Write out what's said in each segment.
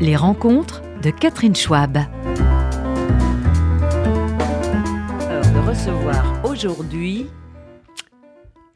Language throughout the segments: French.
Les rencontres de Catherine Schwab. Alors, de recevoir aujourd'hui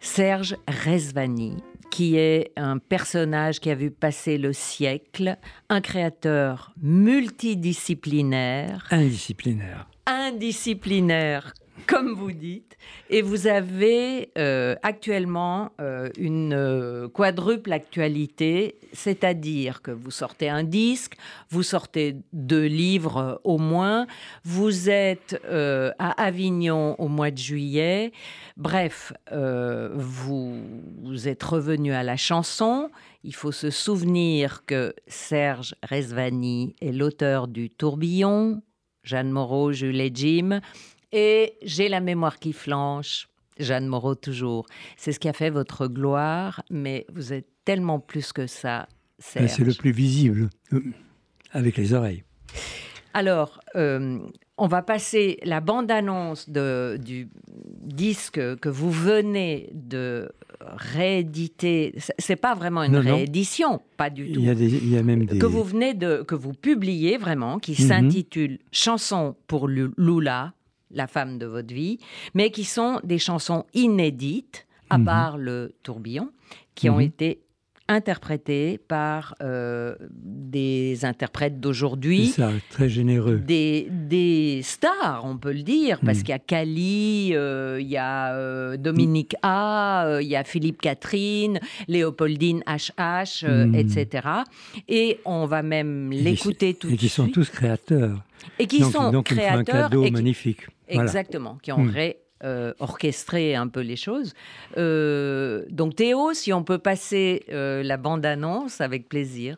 Serge Rezvani, qui est un personnage qui a vu passer le siècle, un créateur multidisciplinaire, Indisciplinaire. indisciplinaire, comme vous dites, et vous avez euh, actuellement euh, une euh, quadruple actualité, c'est-à-dire que vous sortez un disque, vous sortez deux livres au moins, vous êtes à Avignon au mois de juillet, bref, vous, vous êtes revenu à la chanson. Il faut se souvenir que Serge Rezvani est l'auteur du Tourbillon, Jeanne Moreau, Jules et Jim. Et j'ai la mémoire qui flanche. Jeanne Moreau toujours. C'est ce qui a fait votre gloire, mais vous êtes tellement plus que ça. C'est le plus visible, euh, avec les oreilles. Alors, euh, on va passer la bande-annonce de- du disque que vous venez de rééditer. C'est- pas vraiment une Non, non. réédition, pas du tout. Il y a, des, il y a même des... que vous venez de que vous publiez vraiment, qui Mhm. s'intitule Chansons pour Lu- Lula, la femme de votre vie, mais qui sont des chansons inédites, à Mhm. part le tourbillon, qui ont Mhm. été interprétées par euh, des interprètes C'est d'aujourd'hui. ça, très généreux. Des, des stars, on peut le dire, parce Mhm. qu'il y a Cali, euh, il y a euh, Dominique A, il y a Philippe Catherine, Léopoldine HH, etc. Et on va même l'écouter tout de Et qui suite. sont tous créateurs. et qui donc, sont donc faut un créateurs cadeau et qui- magnifique. Voilà. Exactement, qui ont Hmm. ré- euh, orchestré un peu les choses. Euh, donc Théo, si on peut passer euh, la bande-annonce avec plaisir.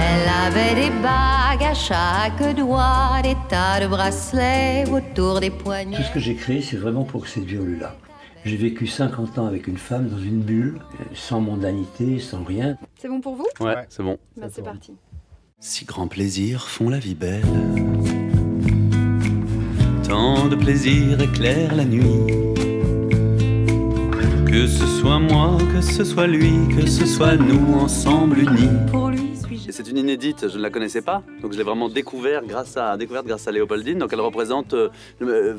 Elle avait des bagues à chaque doigt, des tas de bracelets autour des poignets. Tout ce que j'ai créé, c'est vraiment pour séduire Lula. J'ai vécu 50 ans avec une femme dans une bulle, euh, sans mondanité, sans rien. C'est bon pour vous? Ouais, c'est bon. Bah, C'est parti. Si grands plaisirs font la vie belle, tant de plaisirs éclairent la nuit. Que ce soit moi, que ce soit lui, que ce soit nous ensemble unis. Pour lui, suis-je Et C'est une inédite, je ne la connaissais pas, donc je l'ai vraiment découvert grâce à, découverte grâce à Léopoldine. Donc elle représente euh, euh,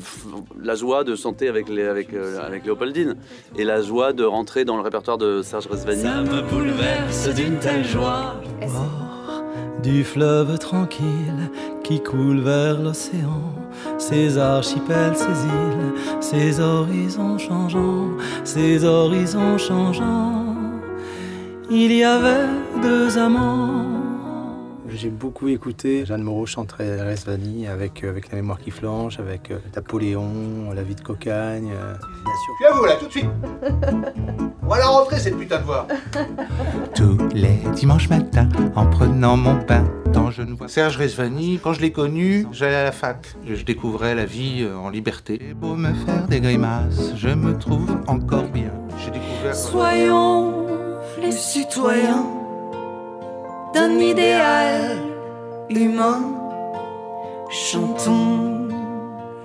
la joie de chanter avec, les, avec, euh, avec Léopoldine et la joie de rentrer dans le répertoire de Serge Rezvani. Ça me bouleverse d'une telle joie. bord du fleuve tranquille qui coule vers l'océan. Ces archipels, ces îles, ces horizons changeants, ces horizons changeants. Il y avait deux amants. J'ai beaucoup écouté Jeanne Moreau chanter Resvani avec, euh, avec La mémoire qui flanche, avec euh, Napoléon, La vie de cocagne. euh. Je suis à vous là, tout de suite. On va la rentrer cette putain de voix. Tous les dimanches matins, en prenant mon pain dans je ne vois Serge Resvani, quand je l'ai connu, j'allais à la fac. je découvrais la vie en liberté. J'ai beau me faire des grimaces, je me trouve encore bien. J'ai découvert. Soyons les citoyens d'un idéal humain. Chantons,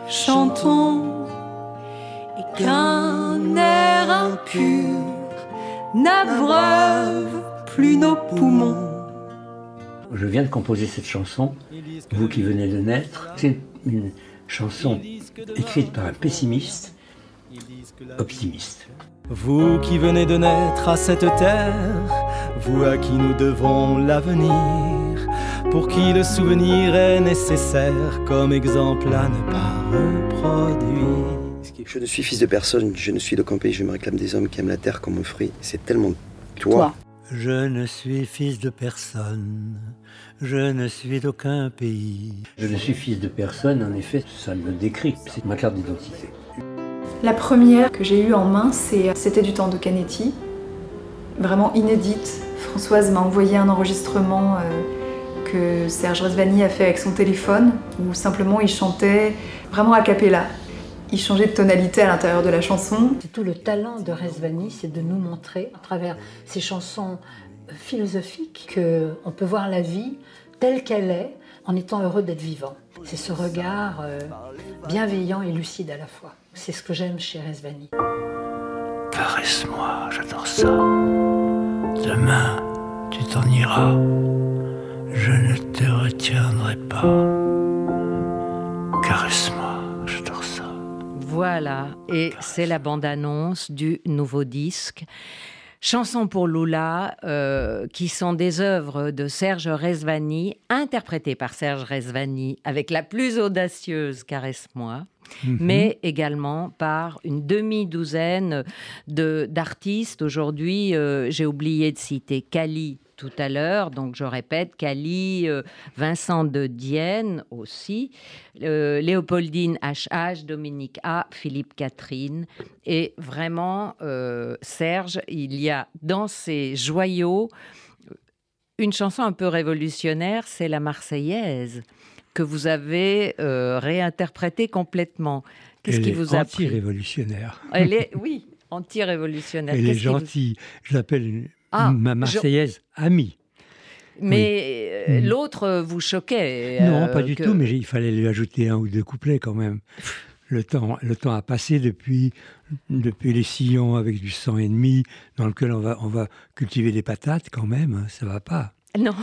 chantons, et qu'un air impur n'abreuve plus nos poumons. Je viens de composer cette chanson, vous qui venez de naître. C'est une chanson écrite par un pessimiste, optimiste. Vous qui venez de naître à cette terre, vous à qui nous devons l'avenir, pour qui le souvenir est nécessaire comme exemple à ne pas reproduire. Je ne suis fils de personne, je ne suis d'aucun pays, je me réclame des hommes qui aiment la terre comme un fruit. C'est tellement toi. Toi. Je ne suis fils de personne, je ne suis d'aucun pays. Je ne suis fils de personne, en effet, ça me décrit, c'est ma carte d'identité. La première que j'ai eue en main, c'est- c'était du temps de Canetti, vraiment inédite. Françoise m'a envoyé un enregistrement euh, que Serge Resvani a fait avec son téléphone, où simplement il chantait vraiment a cappella. Il changeait de tonalité à l'intérieur de la chanson. C'est tout le talent de Resvani, c'est de nous montrer, à travers ses chansons philosophiques, qu'on peut voir la vie telle qu'elle est en étant heureux d'être vivant. C'est ce regard euh, bienveillant et lucide à la fois. C'est ce que j'aime chez Resvani. Caresse-moi, j'adore ça. Demain, tu t'en iras. Je ne te retiendrai pas. Caresse-moi, je dors ça. Voilà, et c'est la bande-annonce du nouveau disque. Chansons pour Lula, euh, qui sont des œuvres de Serge Rezvani, interprétées par Serge Rezvani avec la plus audacieuse Caresse-moi. Mhm. mais également par une demi-douzaine de- d'artistes. Aujourd'hui, euh, j'ai oublié de citer Cali tout à l'heure, donc je répète, Cali, euh, Vincent de Dienne aussi, euh, Léopoldine HH, Dominique A, Philippe Catherine. Et vraiment, Serge, il y a dans ces joyaux une chanson un peu révolutionnaire, c'est la Marseillaise, que vous avez euh, réinterprétée complètement. Qu'est-ce qui vous a anti-révolutionnaire. Elle est, oui, anti-révolutionnaire. Elle est vous- gentille. Je l'appelle Ah, ma je- Marseillaise amie. Mais euh, Mm. l'autre euh, vous choquait. non, euh, pas du que- tout, mais il fallait lui ajouter un ou deux couplets quand même. Le temps, le temps a passé depuis, depuis les sillons avec du sang ennemi, dans lequel on va, on va cultiver des patates quand même, hein, ça va pas. Non.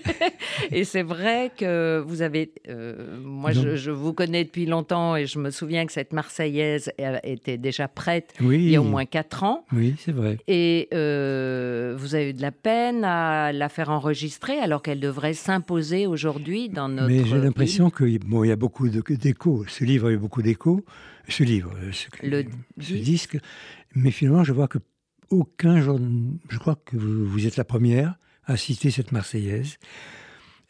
et c'est vrai que vous avez. euh, moi, je, je vous connais depuis longtemps et je me souviens que cette Marseillaise était déjà prête Oui. il y a au moins quatre ans. Oui, c'est vrai. Et euh, vous avez eu de la peine à la faire enregistrer alors qu'elle devrait s'imposer aujourd'hui dans notre. Mais j'ai l'impression qu'il bon, il y a beaucoup d'échos. Ce livre a eu beaucoup d'échos. Ce livre, ce, Le ce disque. Mais finalement, je vois que aucun jour. Je crois que vous, vous êtes la première à citer cette Marseillaise.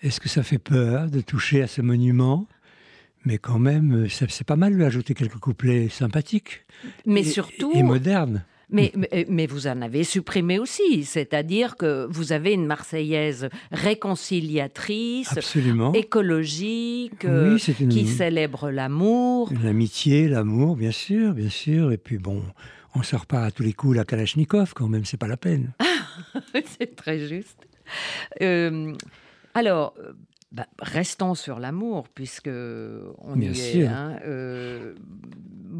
Est-ce que ça fait peur de toucher à ce monument? Mais quand même, c'est pas mal de lui ajouter quelques couplets sympathiques. Mais et- surtout. Et modernes. Mais, mais, mais vous en avez supprimé aussi, c'est-à-dire que vous avez une Marseillaise réconciliatrice, Absolument. écologique, Oui, euh, une- qui célèbre l'amour. L'amitié, l'amour, bien sûr, bien sûr. Et puis bon, on sort pas à tous les coups la Kalachnikov quand même, c'est pas la peine. C'est très juste. Euh, alors, euh, bah, restons sur l'amour, puisque on Bien y sûr. est. hein. Euh,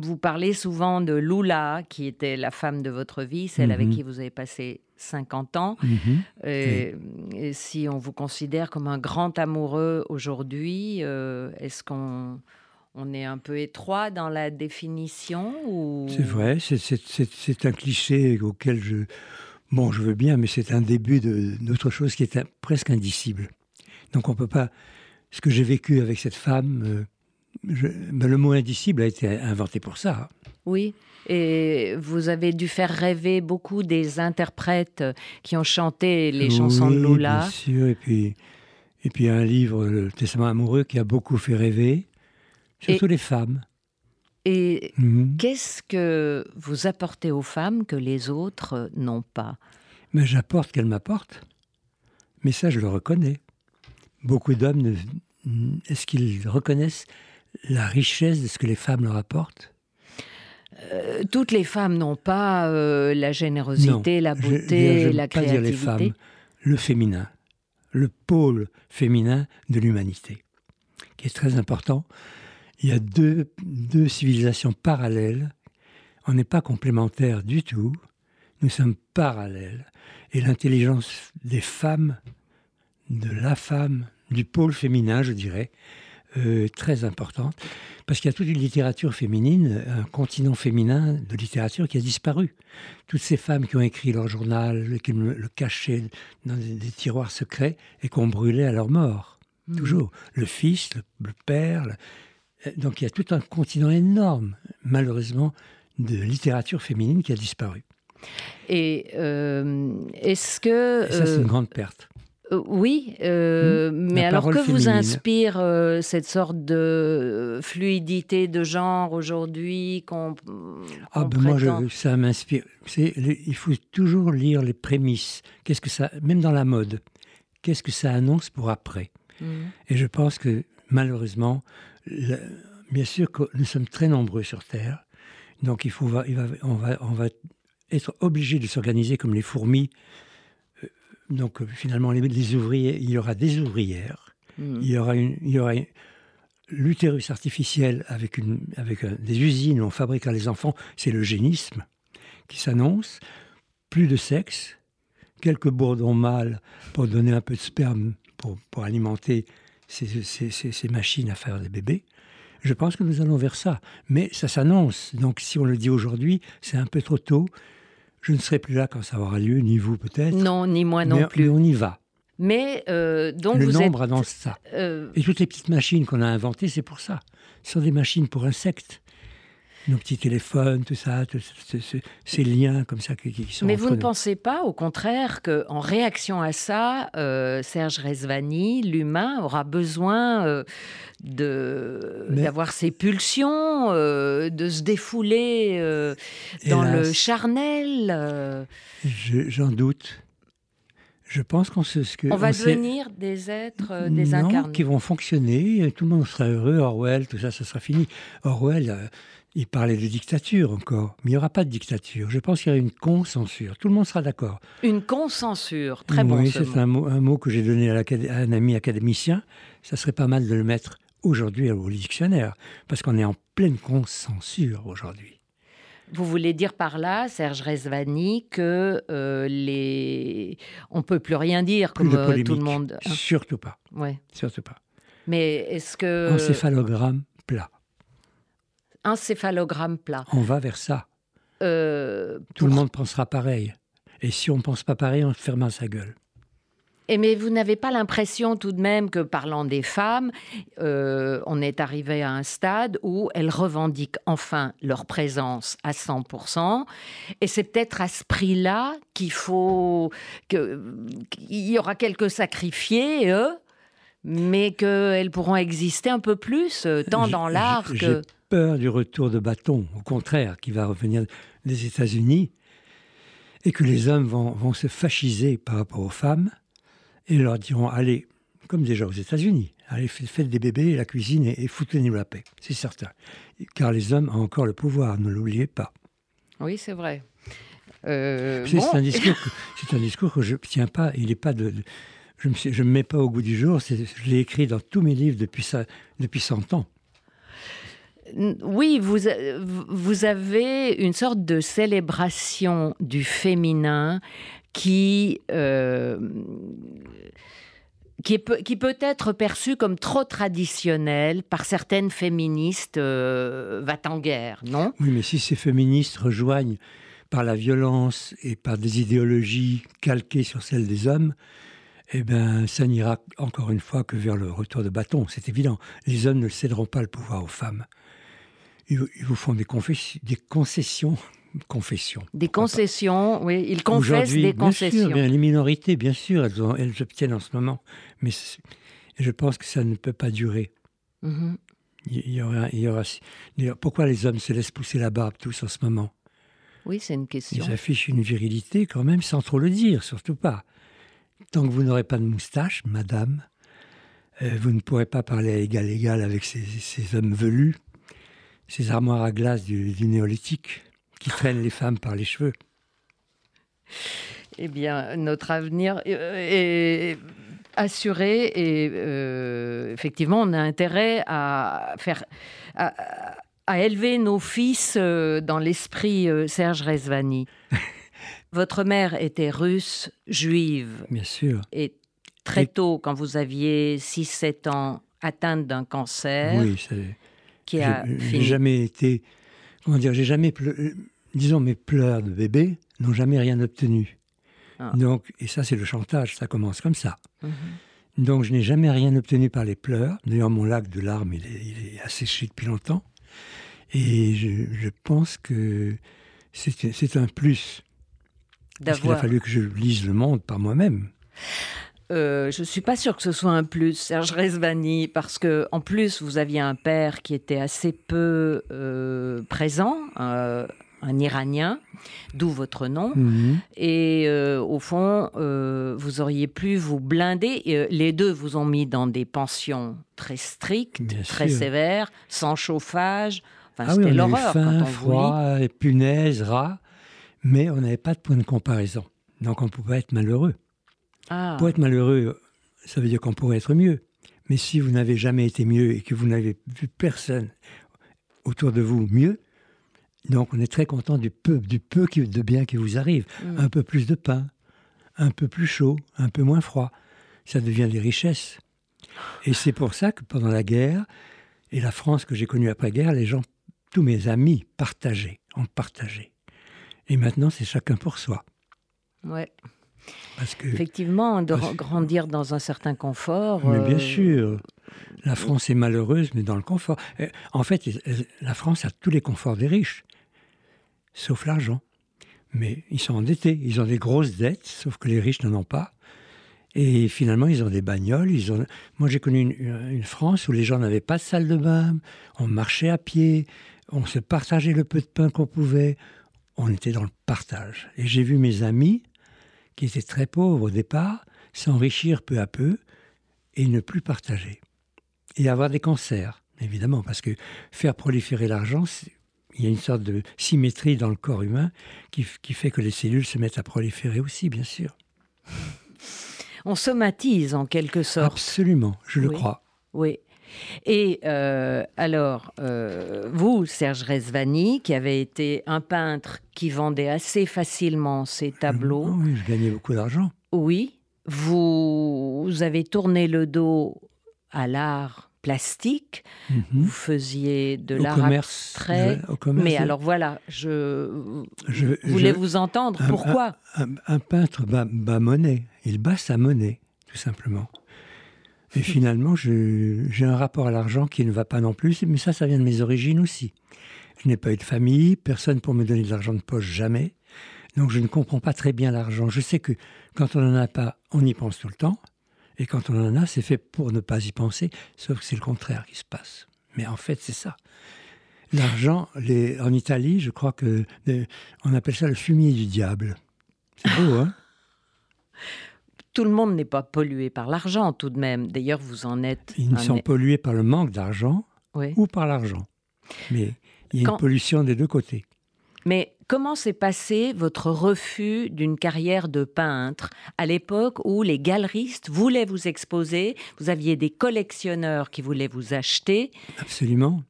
vous parlez souvent de Lula, qui était la femme de votre vie, celle avec Mhm. qui vous avez passé 50 ans. Mhm. Et, et si on vous considère comme un grand amoureux aujourd'hui, euh, est-ce qu'on on est un peu étroit dans la définition ou... C'est vrai, c'est un cliché auquel je... Bon, je veux bien, mais c'est un début d'autre chose qui est un- presque indicible. Donc on peut pas... Ce que j'ai vécu avec cette femme, euh, je- ben, le mot indicible a été inventé pour ça. Oui, et vous avez dû faire rêver beaucoup des interprètes qui ont chanté les chansons de Oui, Lula. Bien sûr, et puis, et puis un livre, Le Testament amoureux, qui a beaucoup fait rêver, surtout les femmes. Et Mhm. qu'est-ce que vous apportez aux femmes que les autres n'ont pas? Mais j'apporte qu'elle m'apporte. Mais ça, je le reconnais. Beaucoup d'hommes, ne- est-ce qu'ils reconnaissent la richesse de ce que les femmes leur apportent? Euh, Toutes les femmes n'ont pas euh, la générosité, Non, la je- beauté, j'aime la pas dire les créativité. femmes, le féminin, le pôle féminin de l'humanité, qui est très important. Il y a deux, deux civilisations parallèles. On n'est pas complémentaires du tout. Nous sommes parallèles. Et l'intelligence des femmes, de la femme, du pôle féminin, je dirais, euh, très importante. Parce qu'il y a toute une littérature féminine, un continent féminin de littérature qui a disparu. Toutes ces femmes qui ont écrit leur journal, qui le, cachaient dans des, tiroirs secrets et qu'on brûlait à leur mort. Mhm. Toujours. Le fils, le, le père. Euh, Donc il y a tout un continent énorme, malheureusement, de littérature féminine qui a disparu. Et euh, est-ce que... Et ça, c'est euh, une grande perte. Euh, Oui, euh, Hmm. mais La alors que vous inspire euh, cette sorte de euh, fluidité de genre aujourd'hui qu'on Ah ben moi, je, ça m'inspire. Il faut toujours lire les prémices. Qu'est-ce que ça, même dans la mode, qu'est-ce que ça annonce pour après? Mhm. Et je pense que malheureusement, la- bien sûr que nous sommes très nombreux sur Terre, donc il faut, va- il va- on, va, on va être obligé de s'organiser comme les fourmis. Euh, Donc euh, finalement, les, les ouvriers, il y aura des ouvrières, Mhm. il y aura, une, il y aura une- l'utérus artificiel avec, une, avec euh, des usines où on fabriquera les enfants, c'est le génisme qui s'annonce. Plus de sexe, quelques bourdons mâles pour donner un peu de sperme pour, pour alimenter ces, ces- ces- ces machines à faire des bébés. Je pense que nous allons vers ça. Mais ça s'annonce. Donc si on le dit aujourd'hui, c'est un peu trop tôt. Je ne serai plus là quand ça aura lieu, ni vous peut-être. Non, ni moi non mais, plus. mais on y va. Mais euh, donc le vous nombre êtes. annonce ça. euh, Et toutes les petites machines qu'on a inventées, c'est pour ça. Ce sont des machines pour insectes. Nos petits téléphones, tout ça, tout ce- ce- ces liens comme ça qui, qui sont Mais vous ne nous. pensez pas, au contraire, qu'en réaction à ça, euh, Serge Rezvani, l'humain, aura besoin euh, de Mais- d'avoir ses pulsions, euh, de se défouler dans le charnel Je- J'en doute. Je pense qu'on se... que- On va devenir des êtres euh, Non, désincarnés. qui vont fonctionner, tout le monde sera heureux, Orwell, tout ça, ça sera fini. Orwell, euh, il parlait de dictature encore, mais il n'y aura pas de dictature. Je pense qu'il y aura une consensure. Tout le monde sera d'accord. Une consensure, très bon oui, ce c'est un mot, un mot que j'ai donné à, un ami académicien. Ça serait pas mal de le mettre aujourd'hui au dictionnaire, parce qu'on est en pleine consensure aujourd'hui. Vous voulez dire par là, Serge Rezvani, que euh, les... on peut plus rien dire comme euh, tout le monde. hein? Surtout pas. Ouais. Surtout pas. Mais est-ce que Encéphalogramme plat. Encéphalogramme plat On va vers ça. euh, Tout le monde pensera pareil. Et si on ne pense pas pareil, on ferme sa gueule. Et mais vous n'avez pas l'impression tout de même que parlant des femmes, euh, on est arrivé à un stade où elles revendiquent enfin leur présence à 100%. Et c'est peut-être à ce prix-là qu'il faut qu'il y aura quelques sacrifiés, eux, mais qu'elles pourront exister un peu plus, euh, tant dans l'art que. Peur du retour de bâton, au contraire, qui va revenir des États-Unis, et que les hommes vont, vont se fasciser par rapport aux femmes, et leur diront allez, comme déjà aux États-Unis, allez, fa- faites des bébés, la cuisine, et, et foutez-nous la paix. C'est certain. Car les hommes ont encore le pouvoir, ne l'oubliez pas. Oui, c'est vrai. Euh, C'est bon. un discours que, c'est un discours que je ne tiens pas. Il est pas de, de- je ne me mets pas au goût du jour. Je l'ai écrit dans tous mes livres depuis, ça, depuis 100 ans. Oui, vous, a- vous avez une sorte de célébration du féminin qui, euh, qui peut être perçue comme trop traditionnelle par certaines féministes euh, va-t-en-guerre, non? Oui, mais si ces féministes rejoignent par la violence et par des idéologies calquées sur celles des hommes, eh bien, ça n'ira encore une fois que vers le retour de bâton. C'est évident. Les hommes ne céderont pas le pouvoir aux femmes. Ils, ils vous font des, concessions. Confessions. Des concessions, oui, ils confessent des bien sûr, concessions. bien, les minorités, bien sûr, elles, ont- elles obtiennent en ce moment. Mais je pense que ça ne peut pas durer. Mhm. Il il y aura, il y aura, d'ailleurs, pourquoi les hommes se laissent pousser la barbe tous en ce moment? Oui, c'est une question. Ils affichent une virilité quand même sans trop le dire, surtout pas. Tant que vous n'aurez pas de moustache, madame, euh, vous ne pourrez pas parler à égal égal avec ces, ces hommes velus, ces armoires à glace du, du néolithique qui traînent les femmes par les cheveux. Eh bien, notre avenir euh, est assuré et euh, effectivement, on a intérêt à faire, à, à élever nos fils euh, dans l'esprit Serge Rezvani. Votre mère était russe, juive, Bien sûr. et très tôt, quand vous aviez 6-7 ans, atteinte d'un cancer Oui, c'est- qui a j'ai- jamais été, comment dire, j'ai jamais, pleu- disons, mes pleurs de bébé n'ont jamais rien obtenu. Ah. Donc, et ça, c'est le chantage, ça commence comme ça. Mhm. Donc, je n'ai jamais rien obtenu par les pleurs. D'ailleurs, mon lac de larmes, il est, il est asséché depuis longtemps. Et je, je pense que c'est un plus. Parce qu'il a fallu que je lise le monde par moi-même. Euh, je ne suis pas sûre que ce soit un plus, Serge Rezvani, parce que en plus, vous aviez un père qui était assez peu euh, présent, euh, un Iranien, d'où votre nom. Mhm. Et au fond, vous auriez pu vous blinder. Et, les deux vous ont mis dans des pensions très strictes, Bien très sûr. sévères, sans chauffage. Enfin, Ah oui, c'était eu l'horreur quand on vous lit. froid, et punaises, rats, mais on n'avait pas de point de comparaison. Donc, on pouvait être malheureux. Ah. Pour être malheureux, ça veut dire qu'on pourrait être mieux. Mais si vous n'avez jamais été mieux et que vous n'avez vu personne autour de vous mieux, donc on est très content du peu, du peu qui- de bien qui vous arrive. Mm. Un peu plus de pain, un peu plus chaud, un peu moins froid. Ça devient des richesses. Et c'est pour ça que pendant la guerre, et la France que j'ai connue après-guerre, les gens, tous mes amis partageaient, ont partagé. Et maintenant, c'est chacun pour soi. Ouais. Parce que, Effectivement, de grandir dans un certain confort. Mais bien euh, sûr, la France est malheureuse, mais dans le confort. En fait, la France a tous les conforts des riches, sauf l'argent. Mais ils sont endettés, ils ont des grosses dettes, sauf que les riches n'en ont pas. Et finalement, ils ont des bagnoles. Ils ont... Moi, j'ai connu une, une France où les gens n'avaient pas de salle de bain, on marchait à pied, on se partageait le peu de pain qu'on pouvait. On était dans le partage. Et j'ai vu mes amis, qui étaient très pauvres au départ, s'enrichir peu à peu et ne plus partager. Et avoir des cancers, évidemment, parce que faire proliférer l'argent, il y a une sorte de symétrie dans le corps humain qui, fait que les cellules se mettent à proliférer aussi, bien sûr. On somatise en quelque sorte. Absolument, je le crois. Oui. Et euh, alors, euh, vous, Serge Resvani, qui avez été un peintre qui vendait assez facilement ses tableaux, oui, je gagnais beaucoup d'argent. oui, vous, vous avez tourné le dos à l'art plastique, Mhm. vous faisiez de l'art abstrait. je- au commerce, Mais alors voilà, je, Je- voulais je- vous entendre. un- Pourquoi un, un- un peintre bat, bat monnaie. Il bat sa monnaie, tout simplement. Et finalement, j'ai un rapport à l'argent qui ne va pas non plus, mais ça, ça vient de mes origines aussi. Je n'ai pas eu de famille, personne pour me donner de l'argent de poche, jamais. Donc je ne comprends pas très bien l'argent. Je sais que quand on n'en a pas, on y pense tout le temps. Et quand on en a, c'est fait pour ne pas y penser, sauf que c'est le contraire qui se passe. Mais en fait, c'est ça. L'argent, en Italie, je crois que euh, on appelle ça le fumier du diable. C'est beau, hein? Tout le monde n'est pas pollué par l'argent tout de même. D'ailleurs, vous en êtes. Ils un- sont pollués par le manque d'argent Oui. ou par l'argent. Mais il y a Quand- une pollution des deux côtés. Mais comment s'est passé votre refus d'une carrière de peintre à l'époque où les galeristes voulaient vous exposer, vous aviez des collectionneurs qui voulaient vous acheter, Absolument.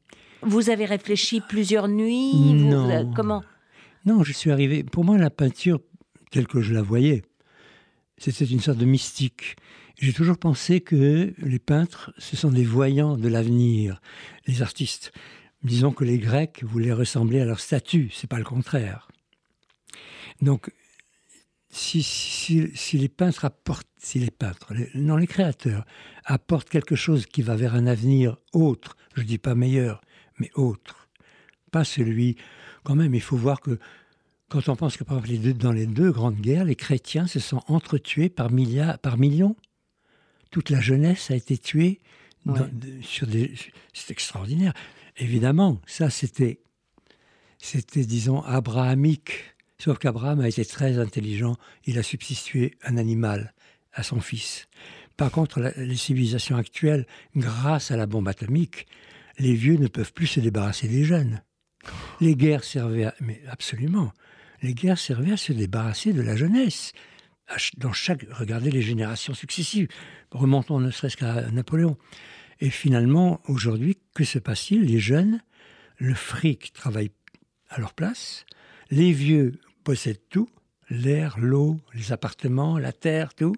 vous avez réfléchi plusieurs nuits vous- Non. vous- euh, Comment? Non, je suis arrivé. Pour moi, la peinture, telle que je la voyais, c'était une sorte de mystique. J'ai toujours pensé que les peintres, ce sont des voyants de l'avenir, les artistes. Disons que les Grecs voulaient ressembler à leur statue, c'est pas le contraire. Donc, si, les peintres apportent, les peintres, non les créateurs, apportent quelque chose qui va vers un avenir autre, je dis pas meilleur, mais autre, pas celui. Quand même, il faut voir que quand on pense que par exemple, les deux- dans les deux grandes guerres, les chrétiens se sont entretués par, milliards, par millions. Toute la jeunesse a été tuée dans- Ouais. de- sur des. C'est extraordinaire. Évidemment, ça c'était, c'était disons abrahamique. Sauf qu'Abraham a été très intelligent. Il a substitué un animal à son fils. Par contre, la- les civilisations actuelles, grâce à la bombe atomique, les vieux ne peuvent plus se débarrasser des jeunes. Les guerres servaient à... Mais absolument. Les guerres servaient à se débarrasser de la jeunesse. Dans chaque... Regardez les générations successives. Remontons ne serait-ce qu'à Napoléon. Et finalement, aujourd'hui, que se passe-t-il Les jeunes, le fric travaille à leur place. Les vieux possèdent tout. L'air, l'eau, les appartements, la terre, tout.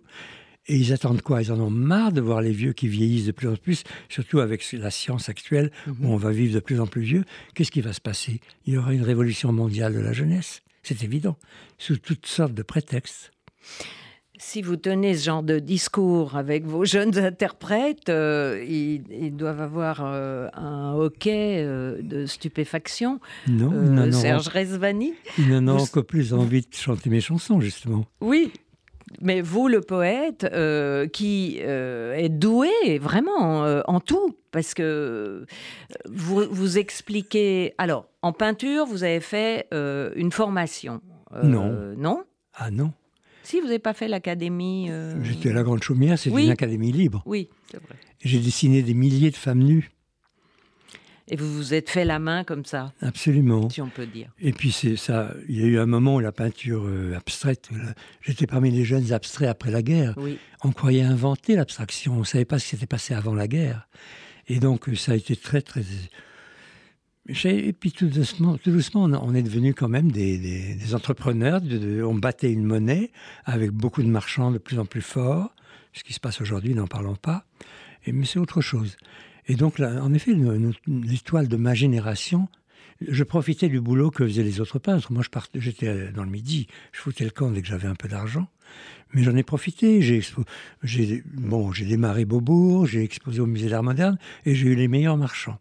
Et ils attendent quoi? Ils en ont marre de voir les vieux qui vieillissent de plus en plus, surtout avec la science actuelle où on va vivre de plus en plus vieux. Qu'est-ce qui va se passer? Il y aura une révolution mondiale de la jeunesse. C'est évident, sous toutes sortes de prétextes. Si vous tenez ce genre de discours avec vos jeunes interprètes, euh, ils, ils doivent avoir euh, un hoquet euh, de stupéfaction. Non, Euh, n'en auront- Serge Resvani Ils n'en ont Vous- encore plus envie de chanter mes chansons, justement. Oui, mais vous, le poète, euh, qui euh, est doué vraiment euh, en tout, parce que euh, vous, vous expliquez. Alors, en peinture, vous avez fait une formation. Non. Non? Ah non, Si, vous n'avez pas fait l'académie. j'étais à la Grande Chaumière, c'est Oui. une académie libre. Oui, c'est vrai. J'ai dessiné des milliers de femmes nues, Et vous vous êtes fait la main comme ça, absolument. si on peut dire. Et puis c'est ça, il y a eu un moment où la peinture euh, abstraite, là, j'étais parmi les jeunes abstraits après la guerre. Oui. On croyait inventer l'abstraction, on ne savait pas ce qui s'était passé avant la guerre. Et donc euh, ça a été très très... Et puis tout doucement, tout doucement on est devenu quand même des, des, entrepreneurs. De, on battait une monnaie avec beaucoup de marchands de plus en plus forts. Ce qui se passe aujourd'hui, n'en parlons pas. Et, mais c'est autre chose. Et donc, là, en effet, l'histoire de ma génération, je profitais du boulot que faisaient les autres peintres. Moi, j'étais dans le midi, je foutais le camp dès que j'avais un peu d'argent. Mais j'en ai profité. J'ai bon, démarré Beaubourg, j'ai exposé au Musée d'Art moderne et j'ai eu les meilleurs marchands.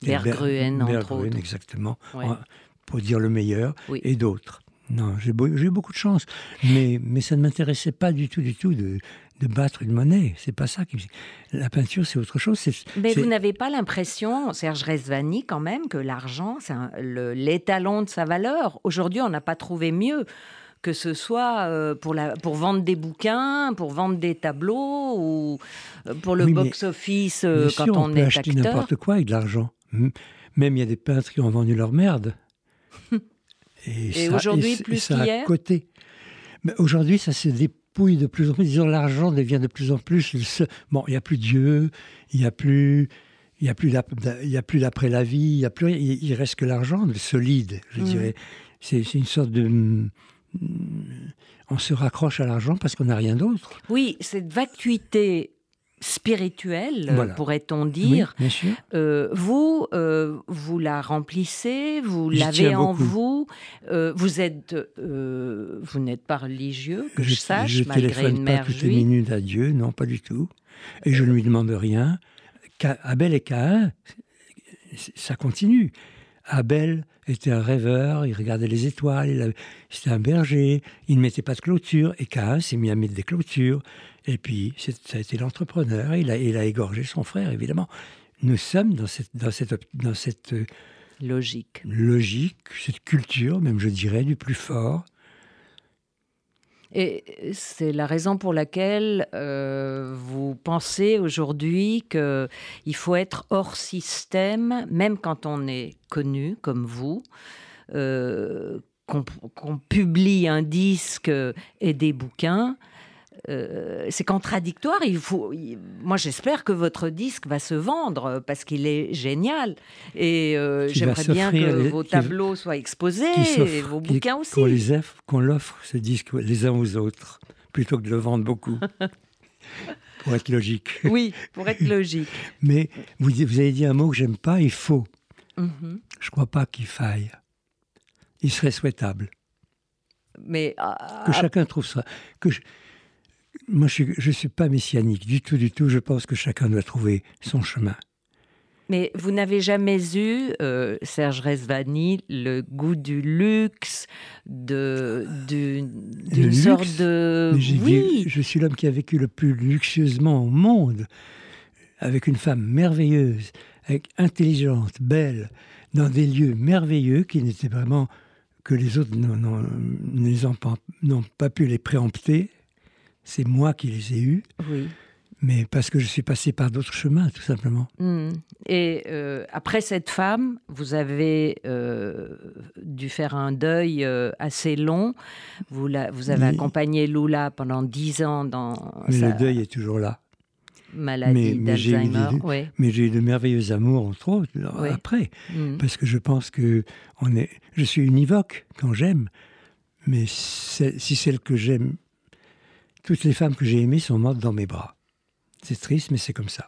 Bergruen, entre autres. exactement, pour dire le meilleur, et d'autres. Non, j'ai eu beaucoup de chance, mais, mais ça ne m'intéressait pas du tout, du tout de, de battre une monnaie. C'est pas ça qui La peinture, c'est autre chose. Mais vous n'avez pas l'impression, Serge Resvani, quand même, que l'argent, c'est l'étalon de sa valeur. Aujourd'hui, on n'a pas trouvé mieux que ce soit euh, pour, la, pour vendre des bouquins, pour vendre des tableaux ou euh, pour le box-office euh, quand on, on peut est acheter n'importe quoi avec de l'argent. Même il y a des peintres qui ont vendu leur merde. Et, aujourd'hui, plus qu'hier? côté. Mais aujourd'hui, ça se dépouille de plus en plus. Disons, l'argent devient de plus en plus. Bon, il n'y a plus Dieu, il n'y a plus. Il n'y a plus d'après la vie, il y a plus, il, reste que l'argent, le solide, je mmh. dirais. C'est une sorte de, on se raccroche à l'argent parce qu'on n'a rien d'autre. Oui, cette vacuité spirituelle, pourrait-on dire. Euh, vous, euh, vous la remplissez, vous l'avez en vous. Euh, vous êtes, vous n'êtes pas religieux, que je, sache, je malgré une mère pas toutes les minutes à Dieu, non, pas du tout. Et je ne lui demande rien. Abel et Cain, ça continue. Abel était un rêveur, il regardait les étoiles, c'était un berger, il ne mettait pas de clôture, et Cain s'est mis à mettre des clôtures, et puis ça a été l'entrepreneur, il a, il a égorgé son frère, évidemment. Nous sommes dans cette, dans cette, dans cette euh, logique. logique, cette culture, même je dirais, du plus fort, et c'est la raison pour laquelle euh, vous pensez aujourd'hui qu'il faut être hors système, même quand on est connu comme vous, euh, qu'on publie un disque et des bouquins. Euh, c'est contradictoire. Il faut, moi, j'espère que votre disque va se vendre parce qu'il est génial. Et euh, j'aimerais bien que vos tableaux soient exposés et vos bouquins aussi. Qu'on les qu'on l'offre ce disque les uns aux autres plutôt que de le vendre beaucoup. pour être logique. Oui, pour être logique. Mais vous, vous avez dit un mot que j'aime pas, il faut. Mhm. Je ne crois pas qu'il faille. Il serait souhaitable. Mais que chacun trouve ça. Que moi, je ne suis pas messianique du tout, du tout. Je pense que chacun doit trouver son chemin. Mais vous n'avez jamais eu, euh, Serge Resvani, le goût du luxe, de, d'une sorte de... oui. je suis l'homme qui a vécu le plus luxueusement au monde, avec une femme merveilleuse, avec intelligente, belle, dans des lieux merveilleux qui n'étaient vraiment que les autres n'ont pas pu les préempter c'est moi qui les ai eus. Oui. Mais parce que je suis passé par d'autres chemins, tout simplement. Hmm. Et euh, après cette femme, vous avez euh, dû faire un deuil euh, assez long. Vous, vous avez accompagné Lula pendant dix ans dans. Mais le deuil est toujours là. Maladie d'Alzheimer. Mais j'ai eu de merveilleux amours, entre autres, après. Hmm. Parce que je pense que on est, je suis univoque quand j'aime. Mais si celle que j'aime toutes les femmes que j'ai aimées sont mortes dans mes bras. C'est triste, mais c'est comme ça.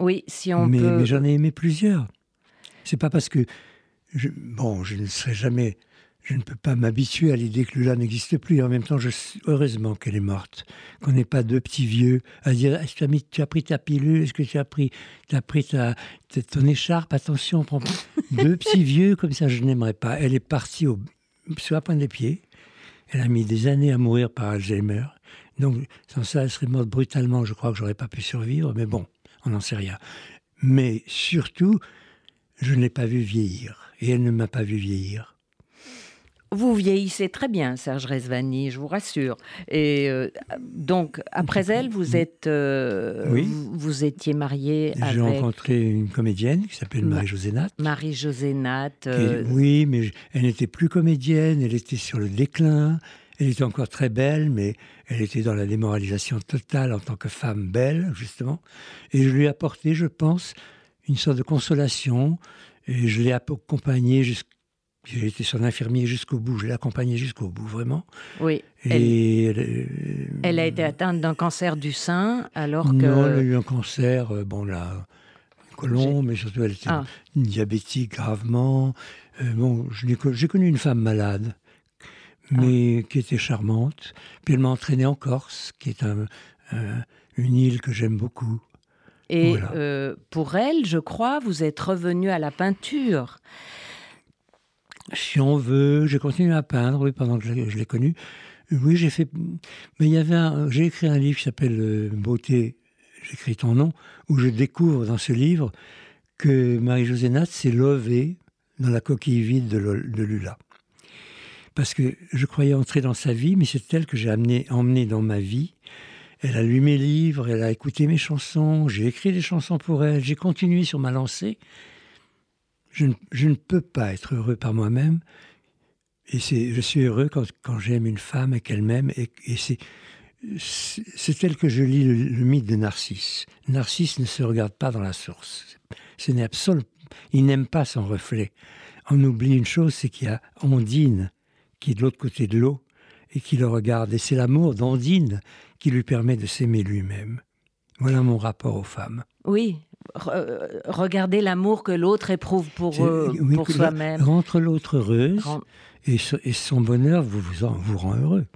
Oui, si on mais, peut... Mais j'en ai aimé plusieurs. C'est pas parce que... Je, bon, je ne serai jamais... Je ne peux pas m'habituer à l'idée que Lula n'existe plus. En même temps, je heureusement qu'elle est morte. Qu'on n'ait pas deux petits vieux à dire Est-ce que tu as, pris ta pilule? Est-ce que tu as pris, as pris ta, ton écharpe? Attention, prends deux petits vieux comme ça, je n'aimerais pas. Elle est partie au, sur la pointe des pieds. Elle a mis des années à mourir par Alzheimer. Donc, sans ça, elle serait morte brutalement. Je crois que j'aurais pas pu survivre, mais bon, on n'en sait rien. Mais surtout, je ne l'ai pas vue vieillir. Et elle ne m'a pas vu vieillir. Vous vieillissez très bien, Serge Resvani, je vous rassure. Et euh, donc, après elle, vous êtes, euh, oui. vous, étiez marié avec. J'ai rencontré une comédienne qui s'appelle Marie-José Nat. Marie-José Nat. Euh, oui, mais elle n'était plus comédienne, elle était sur le déclin. Elle était encore très belle, mais elle était dans la démoralisation totale en tant que femme belle, justement. Et je lui ai apporté, je pense, une sorte de consolation, Et je l'ai accompagnée jusqu'à j'ai été son infirmier jusqu'au bout, je l'ai accompagné jusqu'au bout, vraiment. Oui. Et elle, euh, elle, a été atteinte d'un cancer du sein, alors que. Non, elle a eu un cancer, euh, bon là, colon, mais surtout elle était Ah. diabétique gravement. Euh, bon, j'ai connu une femme malade, mais qui était charmante. Puis elle m'a entraîné en Corse, qui est un- un- une île que j'aime beaucoup. Et Voilà. euh, pour elle, je crois, vous êtes revenu à la peinture. Si on veut, j'ai continué à peindre, oui, pendant que je l'ai- je l'ai connu. Oui, j'ai fait. Mais il y avait un- J'ai écrit un livre qui s'appelle euh, Beauté, j'écris ton nom, où je découvre dans ce livre que Marie-Josée Nat s'est levée dans la coquille vide de Lula. Parce que je croyais entrer dans sa vie, mais c'est elle que j'ai amené, emmené dans ma vie. Elle a lu mes livres, elle a écouté mes chansons, j'ai écrit des chansons pour elle, j'ai continué sur ma lancée. Je ne, peux pas être heureux par moi-même. Et je suis heureux quand, j'aime une femme et qu'elle m'aime. Et, et c'est, tel que je lis le, mythe de Narcisse. Narcisse ne se regarde pas dans la source. Ce n'est. Il n'aime pas son reflet. On oublie une chose, c'est qu'il y a Ondine qui est de l'autre côté de l'eau et qui le regarde. Et c'est l'amour d'Ondine qui lui permet de s'aimer lui-même. Voilà mon rapport aux femmes. Oui. Re- euh, regardez l'amour que l'autre éprouve pour, euh, oui, pour soi-même. Rentre l'autre heureuse Rend- et, son bonheur vous, vous, en- vous rend heureux.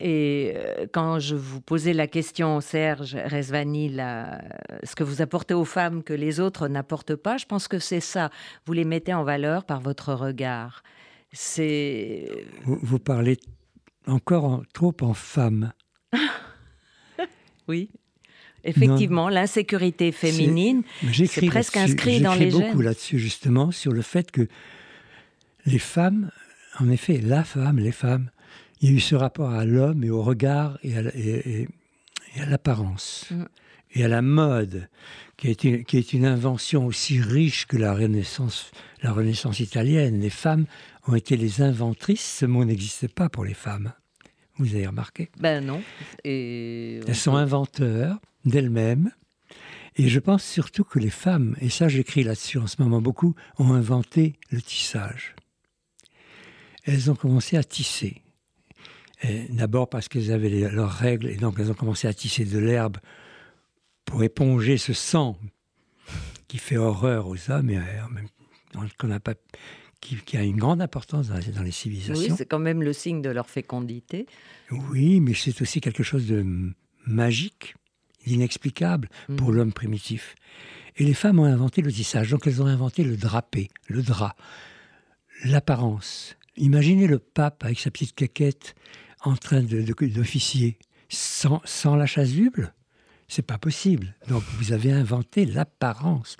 Et euh, quand je vous posais la question, Serge Resvani, la- ce que vous apportez aux femmes que les autres n'apportent pas, je pense que c'est ça. Vous les mettez en valeur par votre regard. C'est. Vous, vous parlez encore en- trop en femme. Oui. Effectivement, l'insécurité féminine, c'est j'écris presque inscrit dans j'écris les beaucoup gènes. là-dessus, justement, sur le fait que les femmes, en effet, la femme, les femmes, il y a eu ce rapport à l'homme et au regard et à, la- et- et- et à l'apparence Mm. et à la mode, qui est, une, qui est une invention aussi riche que la Renaissance, la Renaissance italienne. Les femmes ont été les inventrices. Ce mot n'existait pas pour les femmes. Vous avez remarqué? Ben non. Et elles sont inventeurs d'elles-mêmes. Et je pense surtout que les femmes, et ça j'écris là-dessus en ce moment beaucoup, ont inventé le tissage. Elles ont commencé à tisser. D'abord parce qu'elles avaient les- leurs règles, et donc elles ont commencé à tisser de l'herbe pour éponger ce sang qui fait horreur aux hommes et qu'on n'a pas, qui, qui a une grande importance dans les, dans les oui, civilisations. c'est quand même le signe de leur fécondité. Oui, mais c'est aussi quelque chose de magique, d'inexplicable pour Mhm. l'homme primitif. Et les femmes ont inventé le tissage, donc elles ont inventé le drapé, le drap, l'apparence. Imaginez le pape avec sa petite caquette en train de- de- d'officier sans, sans la chasuble. C'est pas possible. Donc vous avez inventé l'apparence,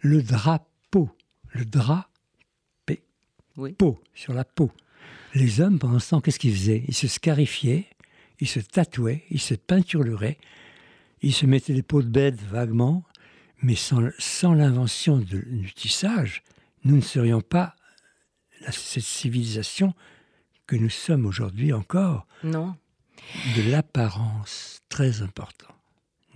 le drapeau, le drap Oui. peau, sur la peau. Les hommes, pendant ce temps, qu'est-ce qu'ils faisaient? Ils se scarifiaient, ils se tatouaient, ils se peinturluraient, ils se mettaient des peaux de bête vaguement, mais sans, sans l'invention de- du tissage, nous ne serions pas la- cette civilisation que nous sommes aujourd'hui encore, Non. de l'apparence, très important.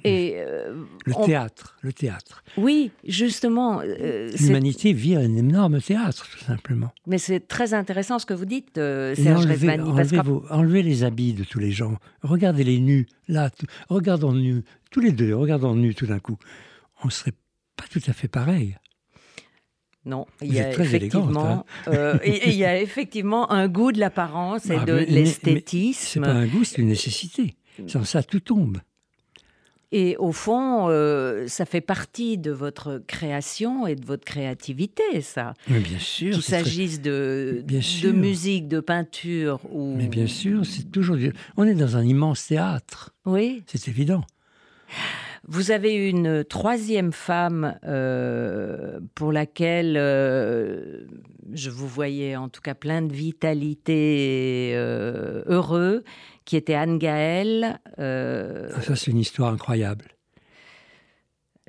Et euh, Le on- théâtre, le théâtre. Oui, justement. euh, L'humanité vit un énorme théâtre, tout simplement. Mais c'est très intéressant ce que vous dites, euh, Serge enlevez, enlevez qu'en- vos- enlevez les habits de tous les gens. Regardez les nus, là, tout- regardons nus, tous les deux, regardons nus tout d'un coup. On serait pas tout à fait pareil. Non, il y a effectivement, euh, et il y a effectivement un goût de l'apparence et Ah, de l'esthétisme. C'est pas un goût, c'est une nécessité. Sans ça, tout tombe. Et au fond, euh, ça fait partie de votre création et de votre créativité, ça. Mais bien sûr. Qu'il très- s'agisse de, Bien de musique, de peinture ou. Mais bien sûr, c'est toujours. On est dans un immense théâtre. Oui. C'est évident. Vous avez une troisième femme euh, pour laquelle euh, je vous voyais en tout cas plein de vitalité et euh, heureux, qui était Anne Gaël. Ah, Ça, c'est une histoire incroyable.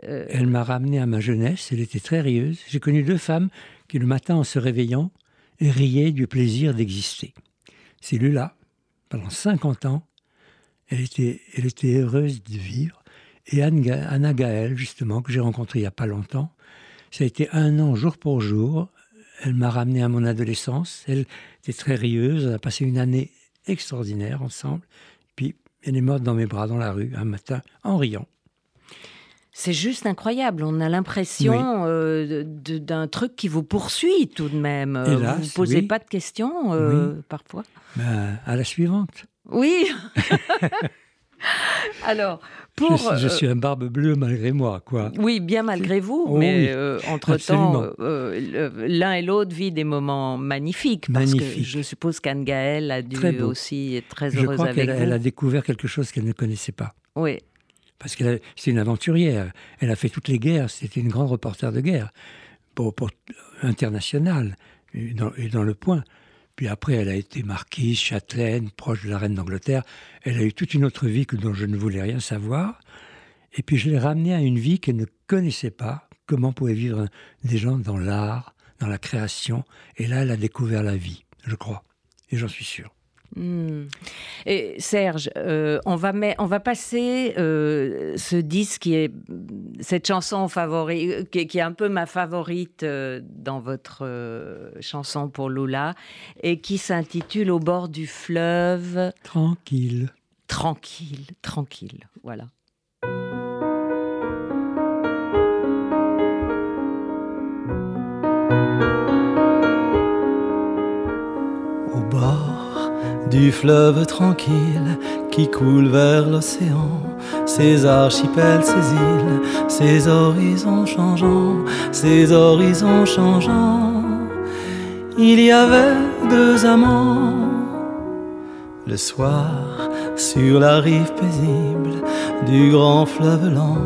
Elle m'a ramené à ma jeunesse. Elle était très rieuse. J'ai connu deux femmes qui, le matin, en se réveillant, riaient du plaisir d'exister. C'est Lula, pendant 50 ans, elle était, elle était heureuse de vivre. Et Anne Anna Gaël, justement, que j'ai rencontrée il n'y a pas longtemps, Ça a été un an jour pour jour. Elle m'a ramené à mon adolescence. Elle était très rieuse. On a passé une année extraordinaire ensemble. Puis elle est morte dans mes bras dans la rue un matin en riant. C'est juste incroyable. On a l'impression euh, d'un truc qui vous poursuit tout de même. Euh, Hélas, vous ne posez oui. pas de questions euh, Oui. parfois Ben, à la suivante. Oui. Alors, pour. je, je euh, suis un barbe bleue malgré moi, quoi. Oui, bien malgré vous, Oh mais oui, euh, entre-temps, euh, l'un et l'autre vit des moments magnifiques. Parce que Magnifiques. je suppose qu'Anne Gaëlle a dû Très aussi être très Je heureuse crois avec vous. elle a découvert quelque chose qu'elle ne connaissait pas. Oui. Parce qu'elle c'est une aventurière. Elle a fait toutes les guerres. C'était une grande reporter de guerre pour, pour internationale et dans, et dans le point. Puis après, elle a été marquise, châtelaine, proche de la reine d'Angleterre. Elle a eu toute une autre vie que dont je ne voulais rien savoir. Et puis je l'ai ramenée à une vie qu'elle ne connaissait pas. Comment pouvaient vivre des gens dans l'art, dans la création. Et là, elle a découvert la vie, je crois. Et j'en suis sûr. Hmm. Et Serge, euh, on, va met- on va passer euh, ce disque qui est cette chanson favorite, qui, est- qui est un peu ma favorite euh, dans votre chanson pour Lula, et qui s'intitule Au bord du fleuve. Tranquille. Tranquille, tranquille, voilà. Au bord du fleuve tranquille qui coule vers l'océan, ses archipels, ses îles, ses horizons changeants, ses horizons changeants. Il y avait deux amants. Le soir, sur la rive paisible du grand fleuve lent,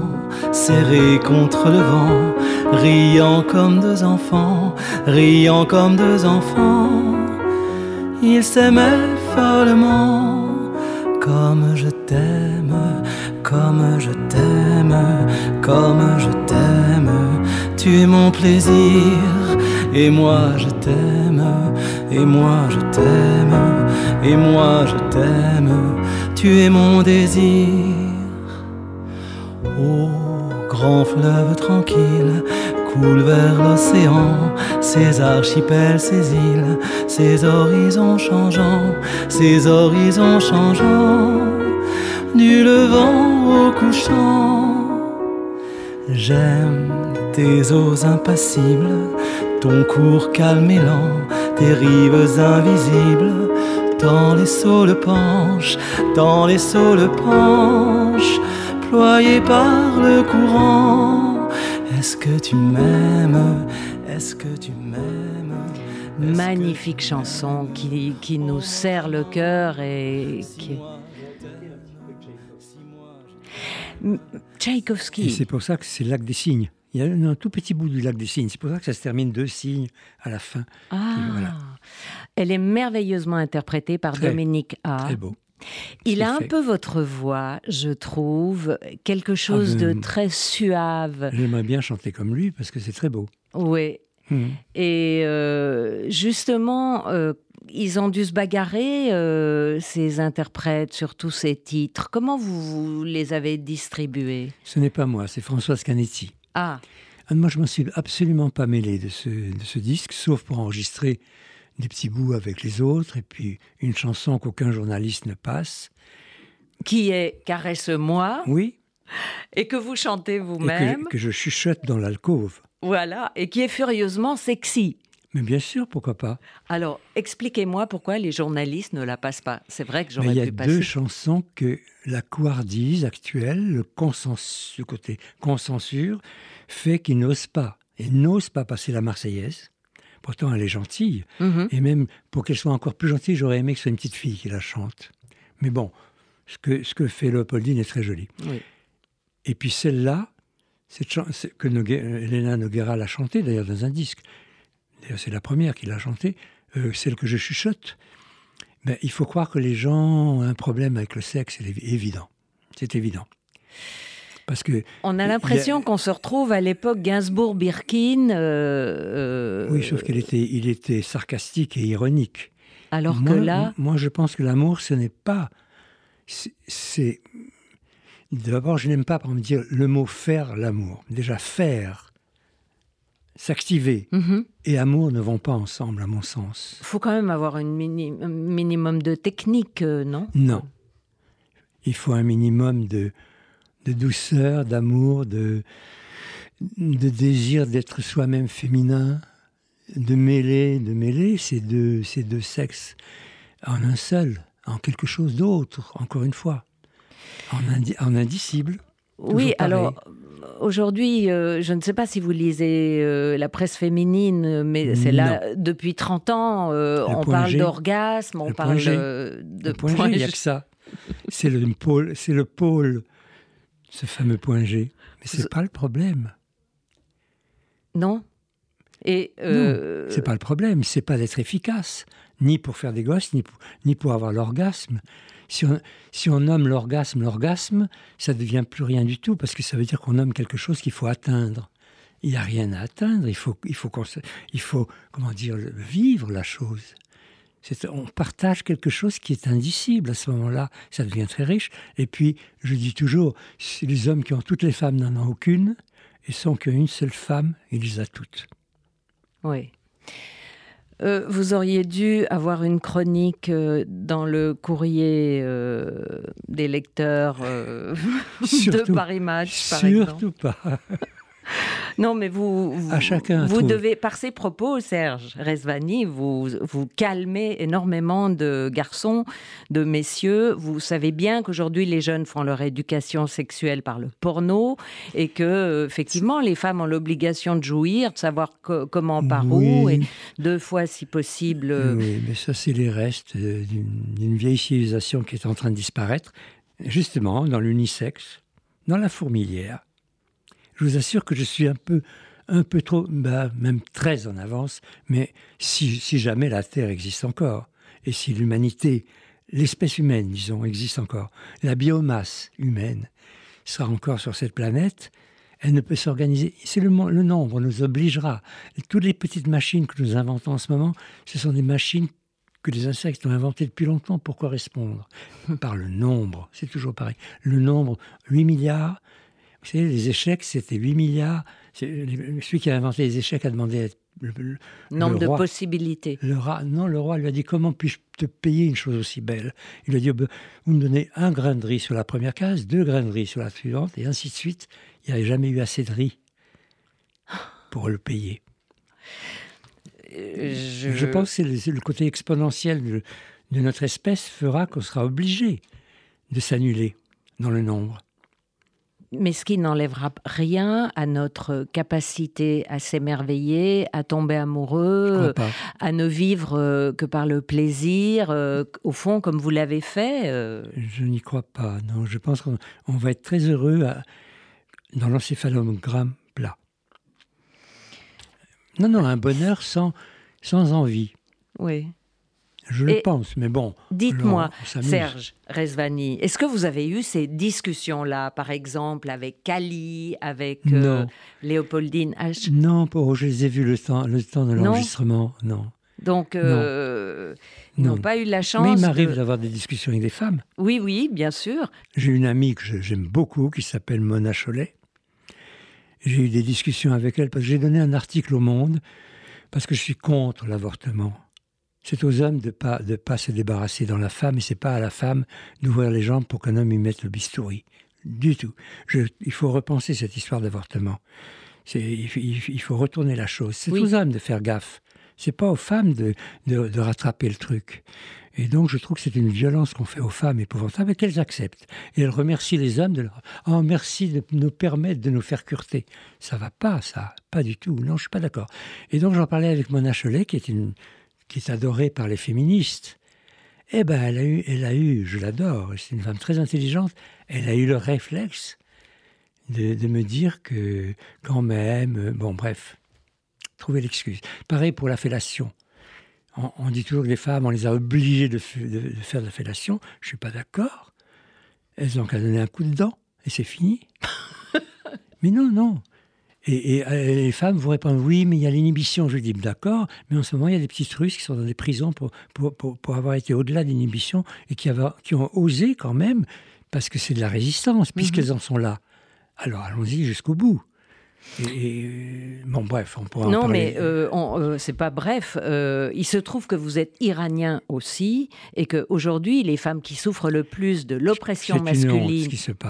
serrés contre le vent, riant comme deux enfants, riant comme deux enfants. Ils s'aimaient follement, comme je t'aime, comme je t'aime, comme je t'aime. Tu es mon plaisir, et moi je t'aime, et moi je t'aime, et moi je t'aime. Tu es mon désir. Ô grand fleuve tranquille, coule vers l'océan, ses archipels, ses îles, ses horizons changeants, ses horizons changeants, du levant au couchant. J'aime tes eaux impassibles, ton cours calme et lent, tes rives invisibles, tant les sauts le penchent, tant les sauts le penchent, ployés par le courant. Est-ce que tu m'aimes? Est-ce que tu m'aimes? Magnifique chanson qui, qui nous serre le cœur et qui... Tchaïkovski. c'est pour ça que c'est le lac des cygnes. Il y a un, tout petit bout du lac des cygnes. C'est pour ça que ça se termine deux cygnes à la fin. Ah, Qui- voilà. Elle est merveilleusement interprétée par Très, Dominique A. Très beau. Il a un peu votre voix, je trouve, quelque chose ben, de très suave. J'aimerais bien chanter comme lui parce que c'est très beau. Oui. Mhm. Et euh, justement, euh, ils ont dû se bagarrer, euh, ces interprètes, sur tous ces titres. Comment vous, vous les avez distribués? Ce n'est pas moi, c'est Françoise Canetti. Ah, Ah, Moi, je m'en suis absolument pas mêlé de ce, de ce disque, sauf pour enregistrer des petits bouts avec les autres, et puis une chanson qu'aucun journaliste ne passe. qui est Caresse-moi Oui, et que vous chantez vous-même. que, que je chuchote dans l'alcôve. Voilà, et qui est furieusement sexy. Mais bien sûr, pourquoi pas Alors, expliquez-moi pourquoi les journalistes ne la passent pas. C'est vrai que j'aurais il y a pu deux passer. chansons que la couardise actuelle, le, consens, le côté consensure, fait qu'ils n'osent pas. Et n'osent pas passer la Marseillaise. Pourtant, elle est gentille. Mhm. Et même pour qu'elle soit encore plus gentille, j'aurais aimé que ce soit une petite fille qui la chante. Mais bon, ce que, ce que fait Léopoldine est très joli. Oui. Et puis celle-là, cette que Elena Noguera l'a chantée d'ailleurs dans un disque. D'ailleurs, c'est la première qui l'a chantée, euh, celle que je chuchote. Ben, il faut croire que les gens ont un problème avec le sexe, c'est évi- évident. C'est évident. Parce que On a l'impression qu'on se retrouve à l'époque Gainsbourg-Birkin. euh, euh, Oui, sauf qu'il était, il était sarcastique et ironique. Alors moi, que là, Moi, je pense que l'amour, ce n'est pas. c'est-. D'abord, je n'aime pas, par exemple, dire le mot faire l'amour. Déjà, faire. s'activer. Mhm. Et amour ne vont pas ensemble, à mon sens. Il faut quand même avoir une mini- un minimum de technique, euh, non? Non. Il faut un minimum de, de douceur, d'amour, de, de désir d'être soi-même féminin, de mêler, de mêler ces deux, ces deux sexes en un seul, en quelque chose d'autre, encore une fois, en, indi- en indicible. Oui, alors aujourd'hui, euh, je ne sais pas si vous lisez euh, la presse féminine, mais c'est là depuis 30 ans, euh, on parle d'orgasme, on parle G. de Le point G, point il n'y a que ça. C'est le pôle, c'est le pôle, ce fameux point G. Mais c'est pas le problème. Non Et euh, Non, c'est pas le problème. C'est pas d'être efficace, ni pour faire des gosses, ni pour, ni pour avoir l'orgasme. Si on, si on nomme l'orgasme l'orgasme, ça devient plus rien du tout parce que ça veut dire qu'on nomme quelque chose qu'il faut atteindre. Il n'y a rien à atteindre. Il faut, il faut, il faut comment dire, vivre la chose. On partage quelque chose qui est indicible à ce moment-là. Ça devient très riche. Et puis, je dis toujours, les hommes qui ont toutes les femmes n'en ont aucune, et sont qu'une seule femme, il les a toutes. Oui. Euh, vous auriez dû avoir une chronique euh, dans le courrier euh, des lecteurs de Paris Match, par exemple. Surtout pas. Non, mais vous, vous, À chacun vous trouve. devez, par ces propos, Serge Resvani, vous, vous calmez énormément de garçons, de messieurs. Vous savez bien qu'aujourd'hui, les jeunes font leur éducation sexuelle par le porno et que, effectivement, les femmes ont l'obligation de jouir, de savoir co- comment, par où, et deux fois si possible. euh, Oui, mais ça, c'est les restes euh, d'une vieille civilisation qui est en train de disparaître, justement, dans l'unisexe, dans la fourmilière. Je vous assure que je suis un peu, un peu trop, bah, même très en avance, mais si, jamais la Terre existe encore, et si l'humanité, l'espèce humaine, disons, existe encore, la biomasse humaine sera encore sur cette planète, elle ne peut s'organiser. C'est le nombre nous obligera. Et toutes les petites machines que nous inventons en ce moment, ce sont des machines que les insectes ont inventées depuis longtemps pour correspondre. Par le nombre, c'est toujours pareil. Le nombre, 8 milliards. Vous savez, les échecs, c'était 8 milliards. Celui qui a inventé les échecs a demandé à être le, le- nombre le de possibilités. Le roi, non, le roi lui a dit comment puis-je te payer une chose aussi belle? Il lui a dit oh, ben, vous me donnez un grain de riz sur la première case, deux grains de riz sur la suivante, et ainsi de suite. Il n'y avait jamais eu assez de riz pour le payer. Euh, Je, pense que le, côté exponentiel de, de notre espèce fera qu'on sera obligé de s'annuler dans le nombre. Mais ce qui n'enlèvera rien à notre capacité à s'émerveiller, à tomber amoureux, à ne vivre euh, que par le plaisir, euh, au fond, comme vous l'avez fait. euh, Je n'y crois pas. Non, je pense qu'on on va être très heureux à- dans l'encéphalogramme plat. Non, non, un bonheur sans, sans envie. Oui. Je le pense, mais bon. Dites-moi. Serge Resvani, est-ce que vous avez eu ces discussions-là, par exemple, avec Cali, avec euh. Léopoldine H? Non, pour, je les ai vus le temps, le temps de l'enregistrement. Non. Donc, euh, ils Non. n'ont pas eu la chance. Mais il m'arrive de- d'avoir des discussions avec des femmes. Oui, oui, bien sûr. J'ai une amie que j'aime beaucoup qui s'appelle Mona Cholet. J'ai eu des discussions avec elle parce que j'ai donné un article au Monde parce que je suis contre l'avortement. C'est aux hommes de ne pas, de pas se débarrasser dans la femme et c'est pas à la femme d'ouvrir les jambes pour qu'un homme y mette le bistouri. Du tout. Je- il faut repenser cette histoire d'avortement. Il, faut retourner la chose. C'est aux hommes de faire gaffe. C'est pas aux femmes de, de, de rattraper le truc. Et donc, je trouve que c'est une violence qu'on fait aux femmes épouvantable et qu'elles acceptent. Et elles remercient les hommes de leur Oh, merci de nous permettre de nous faire curter. Ça va pas, ça. Pas du tout. Non, je suis pas d'accord. Et donc, j'en parlais avec Mona Cholet, qui est, une, qui est adorée par les féministes. Eh ben, elle a eu, elle a eu je l'adore, c'est une femme très intelligente, elle a eu le réflexe de, de me dire que quand même, euh, bon, bref, trouver l'excuse. Pareil pour la fellation. On, on dit toujours que les femmes, on les a obligées de, f- de- de faire de la fellation. Je suis pas d'accord. Elles ont qu'à donner un coup de dent et c'est fini. mais non, non. Et, et, les femmes vous répondent oui, mais il y a l'inhibition. Je dis d'accord, mais en ce moment, il y a des petites Russes qui sont dans des prisons pour, pour, pour, pour avoir été au-delà de l'inhibition et qui, avoir- qui ont osé quand même, parce que c'est de la résistance, puisqu'elles en sont là. Alors allons-y jusqu'au bout. Et, bon, bref, on pourra en Non, parler. mais euh, euh, c'est pas bref. Euh, il se trouve que vous êtes iranien aussi et que aujourd'hui, les femmes qui souffrent le plus de l'oppression honte, masculine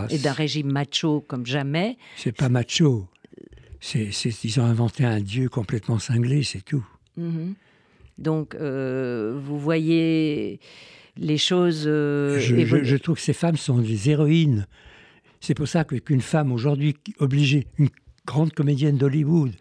et d'un régime macho comme jamais, C'est pas macho. C'est, c'est- ils ont inventé un dieu complètement cinglé, c'est tout. Mhm. Donc, euh, vous voyez les choses. euh, je, je- évoluer. je trouve que ces femmes sont des héroïnes. C'est pour ça que, qu'une femme aujourd'hui obligée, une grande comédienne d'Hollywood,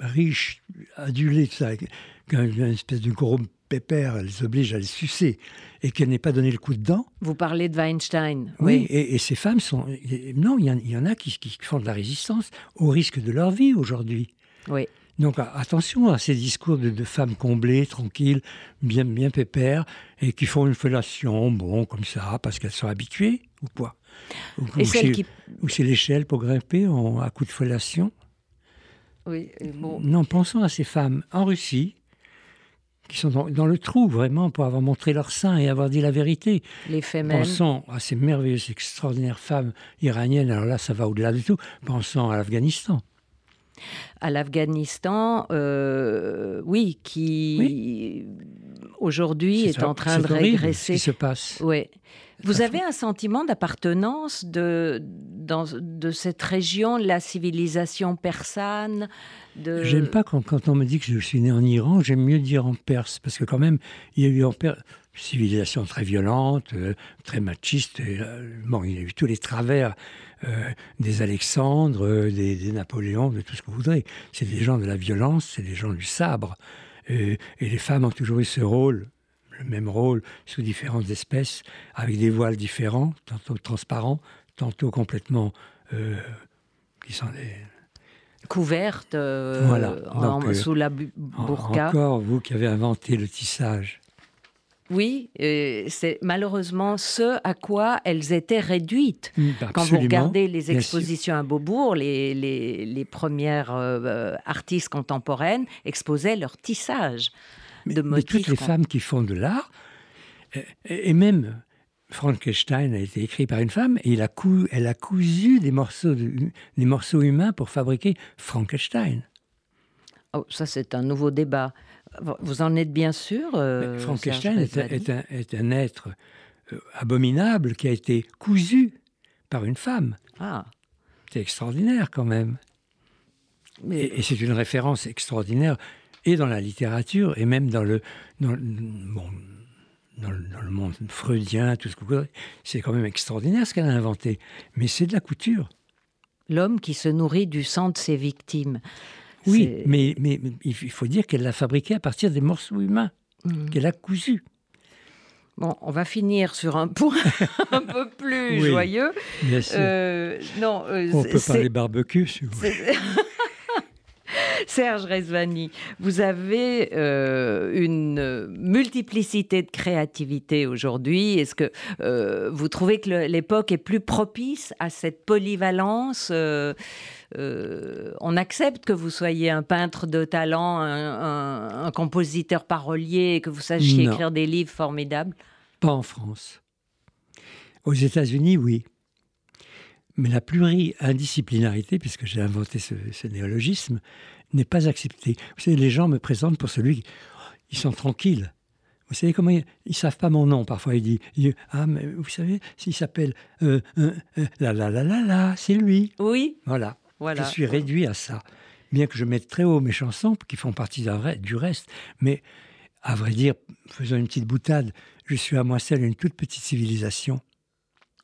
riche, adulée, tout ça, qu'un- une espèce de gros pépère, elle les oblige à les sucer et qu'elle n'ait pas donné le coup de dent. Vous parlez de Weinstein. Oui, et, et ces femmes sont. Non, il y, en- il y en a qui, qui font de la résistance au risque de leur vie aujourd'hui. Oui. Donc attention à ces discours de, de femmes comblées, tranquilles, bien, bien pépères, et qui font une fellation, bon, comme ça, parce qu'elles sont habituées, ou quoi Ou, ou c'est, qui- l'échelle pour grimper en- à coup de fellation Oui, bon. Non, pensons à ces femmes en Russie, qui sont dans, dans le trou, vraiment, pour avoir montré leur sein et avoir dit la vérité. Les. Pensons à ces merveilleuses, extraordinaires femmes iraniennes, alors là, ça va au-delà de tout. Pensons à l'Afghanistan. À l'Afghanistan, euh, oui, qui aujourd'hui est en train de régresser. ce qui se passe. Oui. Vous avez un sentiment d'appartenance de, dans, de cette région, la civilisation persane de... J'aime pas quand, quand on me dit que je suis né en Iran, j'aime mieux dire en Perse, parce que quand même, il y a eu en Perse civilisation très violente, euh, très machiste. et, euh, bon, il y a eu tous les travers euh, des Alexandres, des, des Napoléons, de tout ce que vous voudrez. C'est des gens de la violence, c'est des gens du sabre. Et les femmes ont toujours eu ce rôle, le même rôle, sous différentes espèces, avec des voiles différents, tantôt transparents, tantôt complètement... euh, qui sont des, couverte euh, Voilà. en- euh, sous la burqa. Encore vous qui avez inventé le tissage. Oui, et c'est malheureusement ce à quoi elles étaient réduites. Mm, Quand vous regardez les expositions à Beaubourg, les, les, les premières euh, euh, artistes contemporaines exposaient leur tissage de Mais motifs. toutes les femmes qui font de l'art, et, et même Frankenstein a été écrit par une femme et il a cou- elle a cousu des morceaux, de- des morceaux humains pour fabriquer Frankenstein. Oh, ça, c'est un nouveau débat. Vous en êtes bien sûr euh, Frankenstein est un, Rezvani est un- est un être euh, abominable qui a été cousu par une femme. Ah. C'est extraordinaire quand même. Mais- Et, et c'est une référence extraordinaire, et dans la littérature, et même dans le, dans, bon, dans le, dans le monde freudien, tout ce que vous. C'est quand même extraordinaire ce qu'elle a inventé. Mais c'est de la couture. L'homme qui se nourrit du sang de ses victimes. Oui, mais, mais, mais il faut dire qu'elle l'a fabriqué à partir des morceaux humains, Mhm. qu'elle a cousus. Bon, on va finir sur un point un peu plus Oui, joyeux. bien sûr. Euh, non, euh, On peut parler barbecue, si vous voulez. Serge Rezvani, vous avez euh, une multiplicité de créativité aujourd'hui. Est-ce que euh, vous trouvez que l'époque est plus propice à cette polyvalence euh, euh, On accepte que vous soyez un peintre de talent, un, un- un compositeur parolier, et que vous sachiez Non. écrire des livres formidables? Pas en France. Aux États-Unis, oui. Mais la pluri-indisciplinarité, puisque j'ai inventé ce, ce néologisme, n'est pas acceptée. Vous savez, les gens me présentent pour celui. Ils sont tranquilles. Vous savez comment ils, ils savent pas mon nom parfois. Ils disent, ils ah mais vous savez s'il s'appelle euh, euh, euh, la la la la la, c'est lui. Oui. Voilà. Voilà. Je suis réduit à ça. Bien que je mette très haut mes chansons qui font partie du reste, mais à vrai dire, faisons une petite boutade. Je suis à moi seul une toute petite civilisation.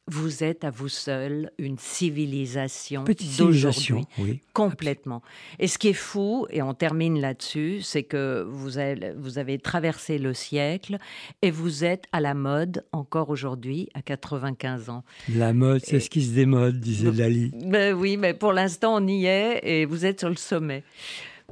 Vous êtes à vous seul une civilisation Petite d'aujourd'hui. civilisation, oui. Complètement. Et ce qui est fou, et on termine là-dessus, c'est que vous avez, vous avez traversé le siècle et vous êtes à la mode encore aujourd'hui à 95 ans. La mode, c'est ce qui se démode, disait Dali. Ben oui, mais pour l'instant, on y est et vous êtes sur le sommet.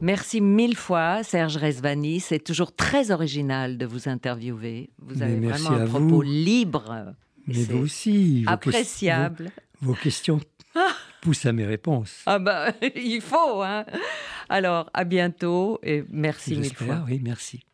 Merci mille fois, Serge Rezvani. C'est toujours très original de vous interviewer. Vous avez vraiment un propos vous. libre. Mais vous aussi. vos Appréciable. questions- Vos, vos questions poussent à mes réponses. Ah ben, il faut, hein. Alors, à bientôt et merci mille J'espère, fois. oui, merci.